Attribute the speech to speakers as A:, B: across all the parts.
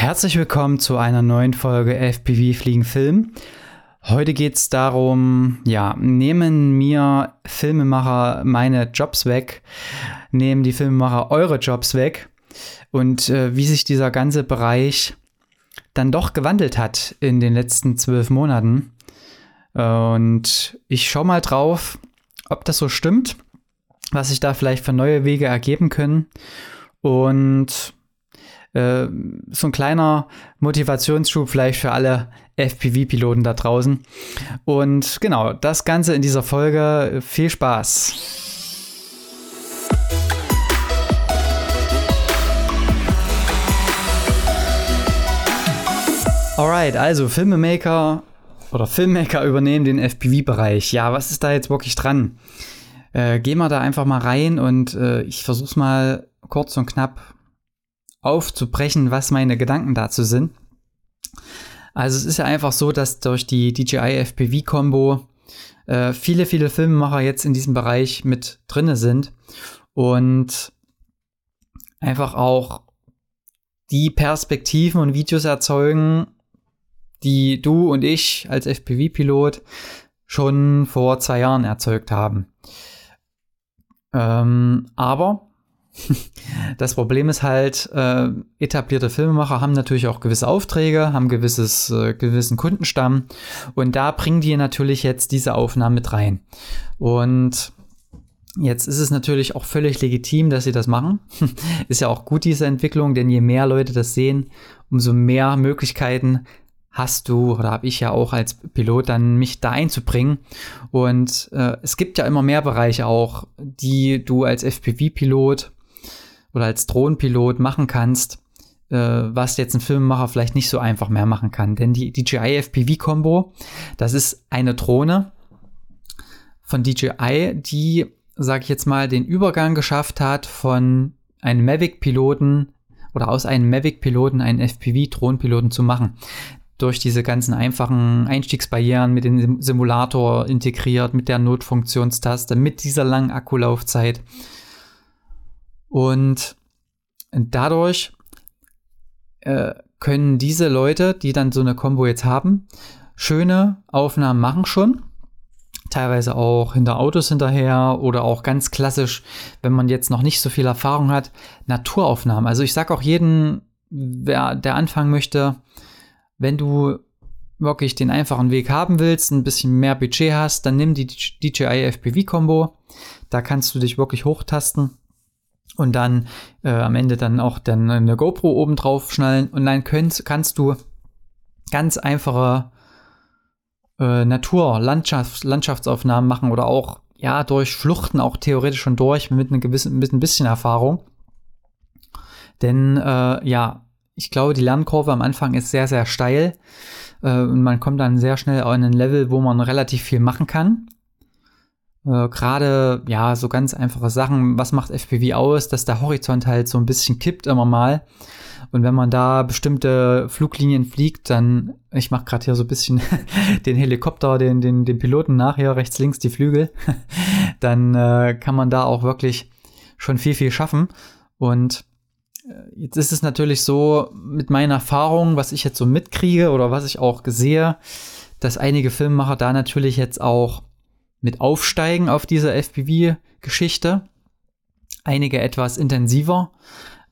A: Herzlich willkommen zu einer neuen Folge FPV Fliegen Film. Heute geht es darum, ja, nehmen mir Filmemacher meine Jobs weg, nehmen die Filmemacher eure Jobs weg und äh, wie sich dieser ganze Bereich dann doch gewandelt hat in den letzten zwölf Monaten. Und ich schaue mal drauf, ob das so stimmt, was sich da vielleicht für neue Wege ergeben können. Und äh, so ein kleiner Motivationsschub vielleicht für alle FPV-Piloten da draußen. Und genau, das Ganze in dieser Folge. Viel Spaß! Alright, also Filmemaker oder Filmmaker übernehmen den FPV-Bereich. Ja, was ist da jetzt wirklich dran? Äh, gehen wir da einfach mal rein und äh, ich versuch's mal kurz und knapp aufzubrechen, was meine Gedanken dazu sind. Also es ist ja einfach so, dass durch die DJI FPV-Kombo äh, viele, viele Filmemacher jetzt in diesem Bereich mit drinne sind und einfach auch die Perspektiven und Videos erzeugen, die du und ich als FPV-Pilot schon vor zwei Jahren erzeugt haben. Ähm, aber das Problem ist halt, äh, etablierte Filmemacher haben natürlich auch gewisse Aufträge, haben gewisses, äh, gewissen Kundenstamm und da bringen die natürlich jetzt diese Aufnahmen mit rein. Und jetzt ist es natürlich auch völlig legitim, dass sie das machen. ist ja auch gut, diese Entwicklung, denn je mehr Leute das sehen, umso mehr Möglichkeiten hast du oder habe ich ja auch als Pilot dann mich da einzubringen. Und äh, es gibt ja immer mehr Bereiche auch, die du als FPV-Pilot oder als Drohnenpilot machen kannst, äh, was jetzt ein Filmemacher vielleicht nicht so einfach mehr machen kann. Denn die DJI FPV-Kombo, das ist eine Drohne von DJI, die, sage ich jetzt mal, den Übergang geschafft hat von einem Mavic-Piloten oder aus einem Mavic-Piloten einen FPV-Drohnenpiloten zu machen durch diese ganzen einfachen Einstiegsbarrieren mit dem Simulator integriert, mit der Notfunktionstaste, mit dieser langen Akkulaufzeit. Und dadurch äh, können diese Leute, die dann so eine Combo jetzt haben, schöne Aufnahmen machen schon. Teilweise auch hinter Autos hinterher oder auch ganz klassisch, wenn man jetzt noch nicht so viel Erfahrung hat, Naturaufnahmen. Also ich sage auch jeden, wer der anfangen möchte, wenn du wirklich den einfachen Weg haben willst, ein bisschen mehr Budget hast, dann nimm die DJI FPV Combo. Da kannst du dich wirklich hochtasten und dann äh, am Ende dann auch dann eine GoPro oben drauf schnallen und dann könnt, kannst du ganz einfache äh, Natur, Landschafts, Landschaftsaufnahmen machen oder auch ja durch Fluchten auch theoretisch schon durch mit einem gewissen mit ein bisschen Erfahrung. Denn äh, ja, ich glaube, die Lernkurve am Anfang ist sehr, sehr steil. Äh, und man kommt dann sehr schnell auf einen Level, wo man relativ viel machen kann. Äh, Gerade, ja, so ganz einfache Sachen. Was macht FPV aus? Dass der Horizont halt so ein bisschen kippt immer mal. Und wenn man da bestimmte Fluglinien fliegt, dann, ich mache gerade hier so ein bisschen den Helikopter, den, den, den Piloten nach, hier rechts, links die Flügel, dann äh, kann man da auch wirklich schon viel, viel schaffen. Und Jetzt ist es natürlich so, mit meinen Erfahrungen, was ich jetzt so mitkriege oder was ich auch sehe, dass einige Filmemacher da natürlich jetzt auch mit aufsteigen auf diese FPV-Geschichte. Einige etwas intensiver,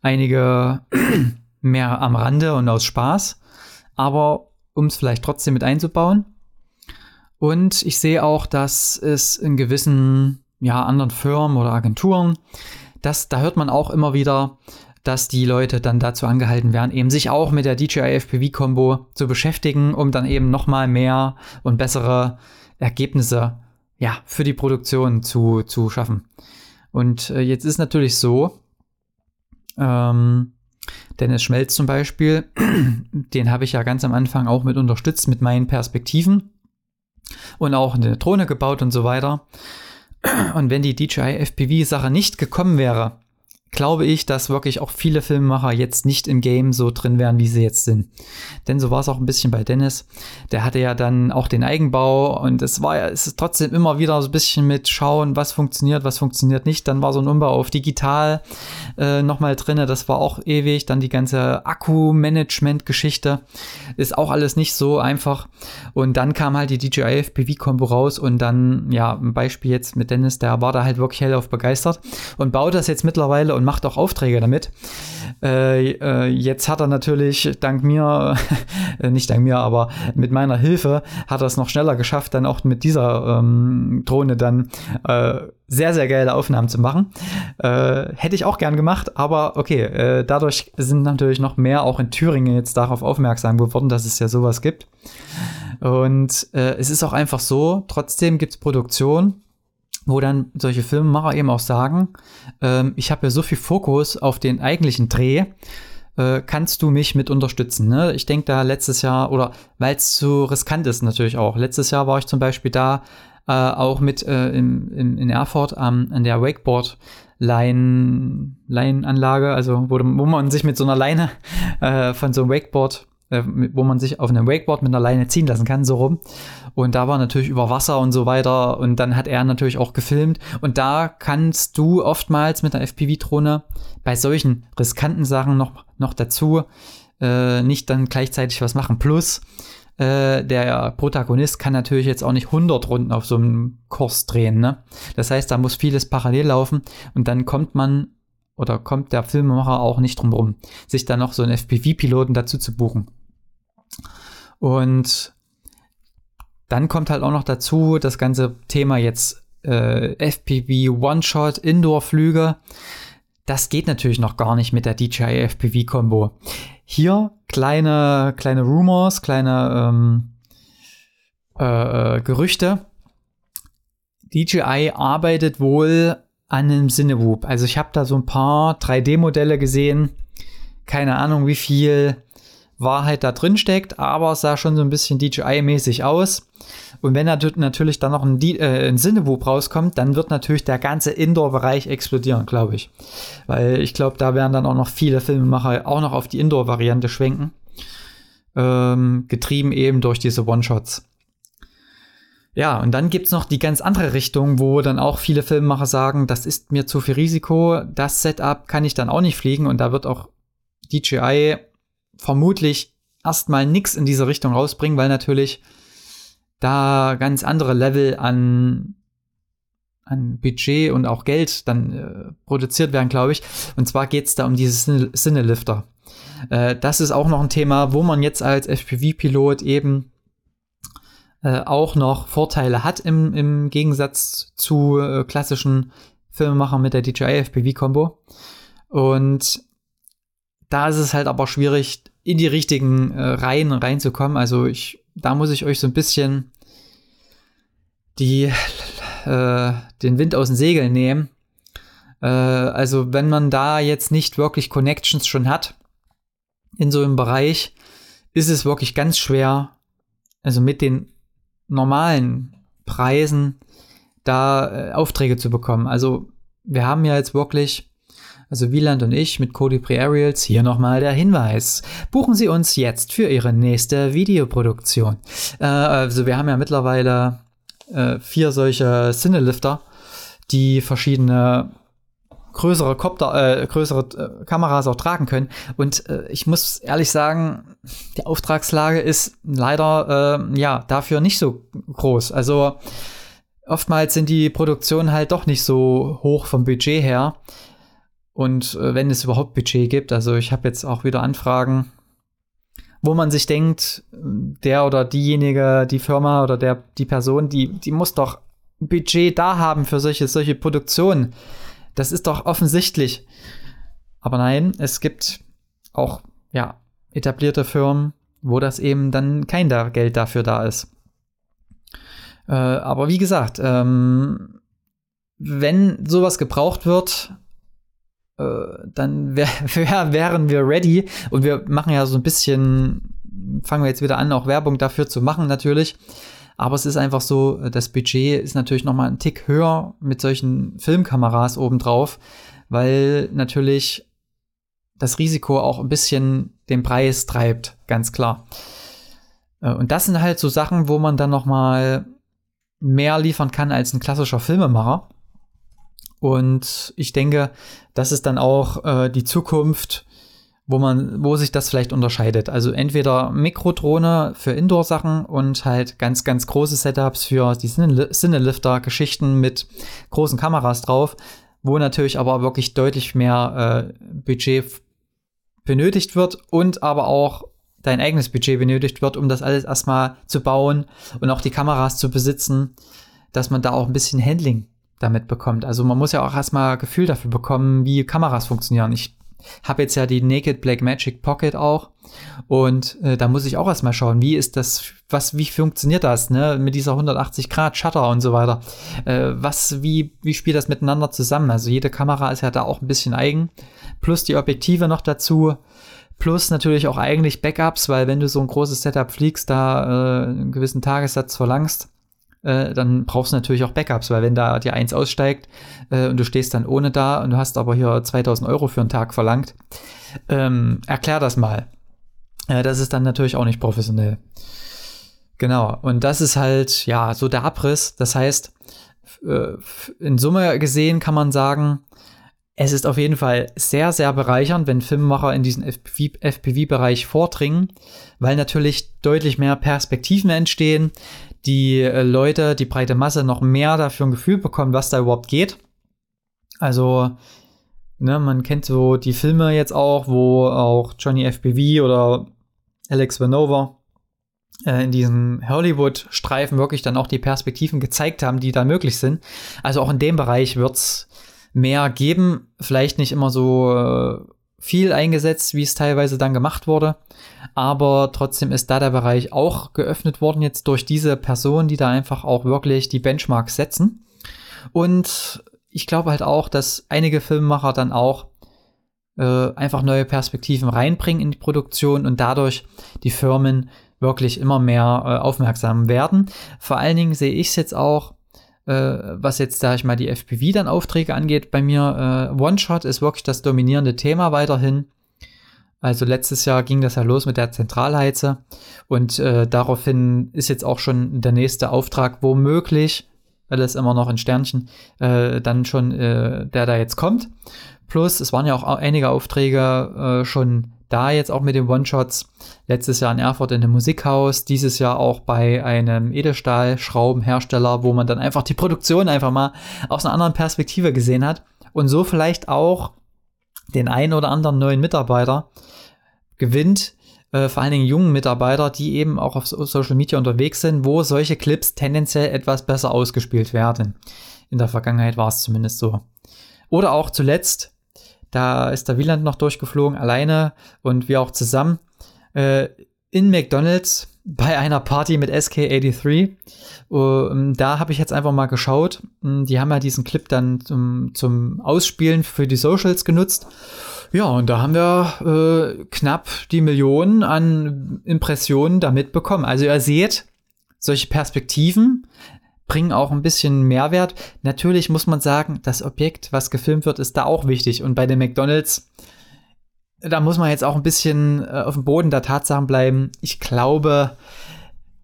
A: einige mehr am Rande und aus Spaß, aber um es vielleicht trotzdem mit einzubauen. Und ich sehe auch, dass es in gewissen ja, anderen Firmen oder Agenturen, dass, da hört man auch immer wieder, dass die Leute dann dazu angehalten werden, eben sich auch mit der DJI FPV Combo zu beschäftigen, um dann eben nochmal mehr und bessere Ergebnisse ja, für die Produktion zu, zu schaffen. Und äh, jetzt ist natürlich so, ähm, Dennis Schmelz zum Beispiel, den habe ich ja ganz am Anfang auch mit unterstützt mit meinen Perspektiven und auch eine Drohne gebaut und so weiter. Und wenn die DJI FPV-Sache nicht gekommen wäre, glaube ich, dass wirklich auch viele Filmemacher jetzt nicht im Game so drin wären, wie sie jetzt sind. Denn so war es auch ein bisschen bei Dennis. Der hatte ja dann auch den Eigenbau und es war ja, es ist trotzdem immer wieder so ein bisschen mit schauen, was funktioniert, was funktioniert nicht. Dann war so ein Umbau auf digital äh, nochmal drin. Das war auch ewig. Dann die ganze Akku-Management-Geschichte ist auch alles nicht so einfach. Und dann kam halt die DJI FPV-Kombo raus und dann, ja, ein Beispiel jetzt mit Dennis, der war da halt wirklich hellauf begeistert und baut das jetzt mittlerweile und macht auch Aufträge damit. Äh, äh, jetzt hat er natürlich dank mir, nicht dank mir, aber mit meiner Hilfe hat er es noch schneller geschafft, dann auch mit dieser ähm, Drohne dann äh, sehr, sehr geile Aufnahmen zu machen. Äh, hätte ich auch gern gemacht, aber okay, äh, dadurch sind natürlich noch mehr auch in Thüringen jetzt darauf aufmerksam geworden, dass es ja sowas gibt. Und äh, es ist auch einfach so, trotzdem gibt es Produktion, wo dann solche Filmemacher eben auch sagen, ähm, ich habe ja so viel Fokus auf den eigentlichen Dreh, äh, kannst du mich mit unterstützen? Ne? Ich denke da letztes Jahr, oder weil es zu riskant ist natürlich auch, letztes Jahr war ich zum Beispiel da äh, auch mit äh, in, in, in Erfurt ähm, an der Wakeboard Lein, Leinanlage, also wo, wo man sich mit so einer Leine äh, von so einem Wakeboard äh, wo man sich auf einem Wakeboard mit einer Leine ziehen lassen kann, so rum. Und da war natürlich über Wasser und so weiter. Und dann hat er natürlich auch gefilmt. Und da kannst du oftmals mit einer FPV-Drohne bei solchen riskanten Sachen noch, noch dazu äh, nicht dann gleichzeitig was machen. Plus, äh, der Protagonist kann natürlich jetzt auch nicht 100 Runden auf so einem Kurs drehen. Ne? Das heißt, da muss vieles parallel laufen. Und dann kommt man oder kommt der Filmemacher auch nicht drum rum, sich dann noch so einen FPV-Piloten dazu zu buchen. Und dann kommt halt auch noch dazu das ganze Thema jetzt äh, FPV One-Shot Indoor-Flüge. Das geht natürlich noch gar nicht mit der DJI FPV-Kombo. Hier kleine, kleine Rumors, kleine ähm, äh, äh Gerüchte. DJI arbeitet wohl an einem Cinewoop. Also ich habe da so ein paar 3D-Modelle gesehen. Keine Ahnung, wie viel Wahrheit da drin steckt, aber es sah schon so ein bisschen DJI-mäßig aus. Und wenn natürlich dann noch ein, äh, ein Cinewoop rauskommt, dann wird natürlich der ganze Indoor-Bereich explodieren, glaube ich. Weil ich glaube, da werden dann auch noch viele Filmemacher auch noch auf die Indoor-Variante schwenken. Ähm, getrieben eben durch diese One-Shots. Ja, und dann gibt's noch die ganz andere Richtung, wo dann auch viele Filmemacher sagen, das ist mir zu viel Risiko, das Setup kann ich dann auch nicht fliegen und da wird auch DJI vermutlich erstmal nichts in diese Richtung rausbringen, weil natürlich da ganz andere Level an, an Budget und auch Geld dann äh, produziert werden, glaube ich. Und zwar geht's da um diese Cinelifter. Äh, das ist auch noch ein Thema, wo man jetzt als FPV-Pilot eben äh, auch noch Vorteile hat im, im Gegensatz zu äh, klassischen Filmemachern mit der DJI FPV-Kombo. Und da ist es halt aber schwierig, in die richtigen äh, Reihen reinzukommen. Also ich, da muss ich euch so ein bisschen die, äh, den Wind aus den Segeln nehmen. Äh, also wenn man da jetzt nicht wirklich Connections schon hat in so einem Bereich, ist es wirklich ganz schwer, also mit den normalen Preisen da äh, Aufträge zu bekommen. Also wir haben ja jetzt wirklich, also Wieland und ich mit Cody Pre-Aerials, hier nochmal der Hinweis. Buchen Sie uns jetzt für Ihre nächste Videoproduktion. Äh, also wir haben ja mittlerweile äh, vier solche Cinelifter, die verschiedene größere Kopter, äh, größere äh, Kameras auch tragen können. Und äh, ich muss ehrlich sagen, die Auftragslage ist leider äh, ja dafür nicht so groß. Also oftmals sind die Produktionen halt doch nicht so hoch vom Budget her. Und äh, wenn es überhaupt Budget gibt, also ich habe jetzt auch wieder Anfragen, wo man sich denkt, der oder diejenige, die Firma oder der, die Person, die, die muss doch Budget da haben für solche, solche Produktionen. Das ist doch offensichtlich. Aber nein, es gibt auch, ja, etablierte Firmen, wo das eben dann kein da Geld dafür da ist. Äh, aber wie gesagt, ähm, wenn sowas gebraucht wird, äh, dann wär, wär, wären wir ready. Und wir machen ja so ein bisschen, fangen wir jetzt wieder an, auch Werbung dafür zu machen natürlich. Aber es ist einfach so, das Budget ist natürlich noch mal ein Tick höher mit solchen Filmkameras obendrauf, weil natürlich das Risiko auch ein bisschen den Preis treibt, ganz klar. Äh, und das sind halt so Sachen, wo man dann noch mal mehr liefern kann als ein klassischer Filmemacher. Und ich denke, das ist dann auch äh, die Zukunft, wo man, wo sich das vielleicht unterscheidet. Also entweder Mikrodrohne für Indoor-Sachen und halt ganz, ganz große Setups für die Cinelifter-Geschichten mit großen Kameras drauf, wo natürlich aber wirklich deutlich mehr äh, Budget benötigt wird und aber auch dein eigenes Budget benötigt wird, um das alles erstmal zu bauen und auch die Kameras zu besitzen, dass man da auch ein bisschen Handling damit bekommt. Also man muss ja auch erstmal Gefühl dafür bekommen, wie Kameras funktionieren. Ich habe jetzt ja die Naked Black Magic Pocket auch und äh, da muss ich auch erstmal schauen, wie ist das, was, wie funktioniert das, ne, mit dieser 180 Grad Shutter und so weiter. Äh, was, wie, wie spielt das miteinander zusammen? Also jede Kamera ist ja da auch ein bisschen eigen, plus die Objektive noch dazu. Plus natürlich auch eigentlich Backups, weil wenn du so ein großes Setup fliegst, da äh, einen gewissen Tagessatz verlangst, äh, dann brauchst du natürlich auch Backups, weil wenn da die eins aussteigt äh, und du stehst dann ohne da und du hast aber hier 2000 Euro für einen Tag verlangt, ähm, erklär das mal. Äh, das ist dann natürlich auch nicht professionell. Genau, und das ist halt, ja, so der Abriss. Das heißt, äh, in Summe gesehen kann man sagen, es ist auf jeden Fall sehr, sehr bereichernd, wenn Filmemacher in diesen FPV-Bereich vordringen, weil natürlich deutlich mehr Perspektiven entstehen, die äh, Leute, die breite Masse noch mehr dafür ein Gefühl bekommen, was da überhaupt geht. Also, ne, man kennt so die Filme jetzt auch, wo auch Johnny FPV oder Alex Vanova äh, in diesem Hollywood-Streifen wirklich dann auch die Perspektiven gezeigt haben, die da möglich sind. Also auch in dem Bereich wird's mehr geben. Vielleicht nicht immer so äh, viel eingesetzt, wie es teilweise dann gemacht wurde. Aber trotzdem ist da der Bereich auch geöffnet worden jetzt durch diese Personen, die da einfach auch wirklich die Benchmarks setzen. Und ich glaube halt auch, dass einige Filmemacher dann auch äh, einfach neue Perspektiven reinbringen in die Produktion und dadurch die Firmen wirklich immer mehr äh, aufmerksam werden. Vor allen Dingen sehe ich es jetzt auch was jetzt, sag ich mal, die FPV dann Aufträge angeht, bei mir äh, One-Shot ist wirklich das dominierende Thema weiterhin. Also letztes Jahr ging das ja los mit der Zentralheize und äh, daraufhin ist jetzt auch schon der nächste Auftrag womöglich, alles immer noch in Sternchen, äh, dann schon äh, der da jetzt kommt. Plus, es waren ja auch einige Aufträge äh, schon da jetzt auch mit den One-Shots. Letztes Jahr in Erfurt in einem Musikhaus, dieses Jahr auch bei einem Edelstahlschraubenhersteller, wo man dann einfach die Produktion einfach mal aus einer anderen Perspektive gesehen hat und so vielleicht auch den einen oder anderen neuen Mitarbeiter gewinnt, äh, vor allen Dingen jungen Mitarbeiter, die eben auch auf Social Media unterwegs sind, wo solche Clips tendenziell etwas besser ausgespielt werden. In der Vergangenheit war es zumindest so. Oder auch zuletzt da ist der Wieland noch durchgeflogen, alleine und wir auch zusammen. Äh, in McDonalds bei einer Party mit SK83. Uh, da habe ich jetzt einfach mal geschaut. Hm, die haben ja diesen Clip dann zum, zum Ausspielen für die Socials genutzt. Ja, und da haben wir äh, knapp die Millionen an Impressionen damit bekommen. Also ihr seht, solche Perspektiven bringen auch ein bisschen Mehrwert. Natürlich muss man sagen, das Objekt, was gefilmt wird, ist da auch wichtig. Und bei den McDonalds, da muss man jetzt auch ein bisschen äh, auf dem Boden der Tatsachen bleiben. Ich glaube,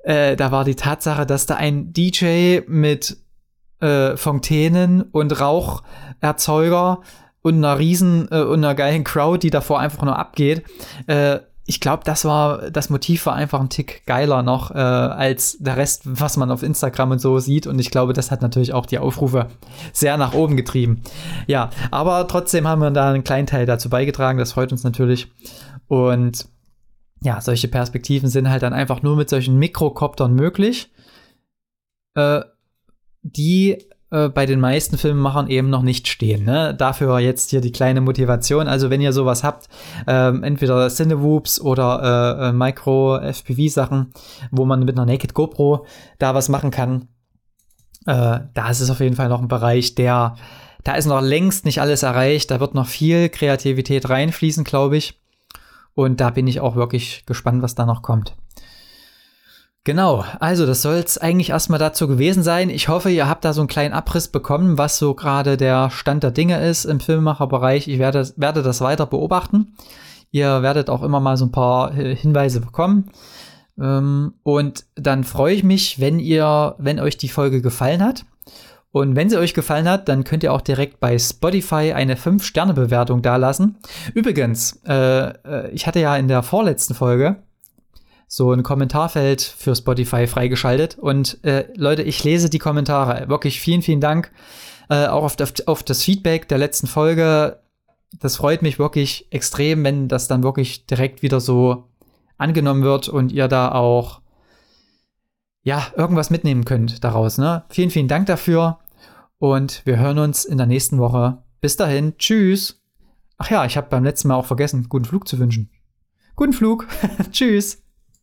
A: äh, da war die Tatsache, dass da ein DJ mit äh, Fontänen und Raucherzeuger und einer riesen äh, und einer geilen Crowd, die davor einfach nur abgeht, äh, ich glaube, das war, das Motiv war einfach ein Tick geiler noch äh, als der Rest, was man auf Instagram und so sieht. Und ich glaube, das hat natürlich auch die Aufrufe sehr nach oben getrieben. Ja, aber trotzdem haben wir da einen kleinen Teil dazu beigetragen. Das freut uns natürlich. Und ja, solche Perspektiven sind halt dann einfach nur mit solchen Mikrokoptern möglich, äh, die äh, bei den meisten Filmemachern eben noch nicht stehen. Ne? Dafür jetzt hier die kleine Motivation. Also wenn ihr sowas habt, ähm, entweder Cinewoops oder äh, äh Micro-FPV-Sachen, wo man mit einer Naked GoPro da was machen kann, äh, da ist es auf jeden Fall noch ein Bereich, der, da ist noch längst nicht alles erreicht. Da wird noch viel Kreativität reinfließen, glaube ich. Und da bin ich auch wirklich gespannt, was da noch kommt. Genau, also das soll es eigentlich erstmal dazu gewesen sein. Ich hoffe, ihr habt da so einen kleinen Abriss bekommen, was so gerade der Stand der Dinge ist im Filmemacherbereich. Ich werde, werde das weiter beobachten. Ihr werdet auch immer mal so ein paar Hinweise bekommen. Ähm, und dann freue ich mich, wenn ihr, wenn euch die Folge gefallen hat. Und wenn sie euch gefallen hat, dann könnt ihr auch direkt bei Spotify eine 5-Sterne-Bewertung dalassen. Übrigens, äh, äh, ich hatte ja in der vorletzten Folge so ein Kommentarfeld für Spotify freigeschaltet. Und äh, Leute, ich lese die Kommentare. Wirklich vielen, vielen Dank. Äh, auch auf, auf das Feedback der letzten Folge. Das freut mich wirklich extrem, wenn das dann wirklich direkt wieder so angenommen wird und ihr da auch ja irgendwas mitnehmen könnt daraus. Ne? Vielen, vielen Dank dafür. Und wir hören uns in der nächsten Woche. Bis dahin. Tschüss. Ach ja, ich habe beim letzten Mal auch vergessen, guten Flug zu wünschen. Guten Flug. Tschüss.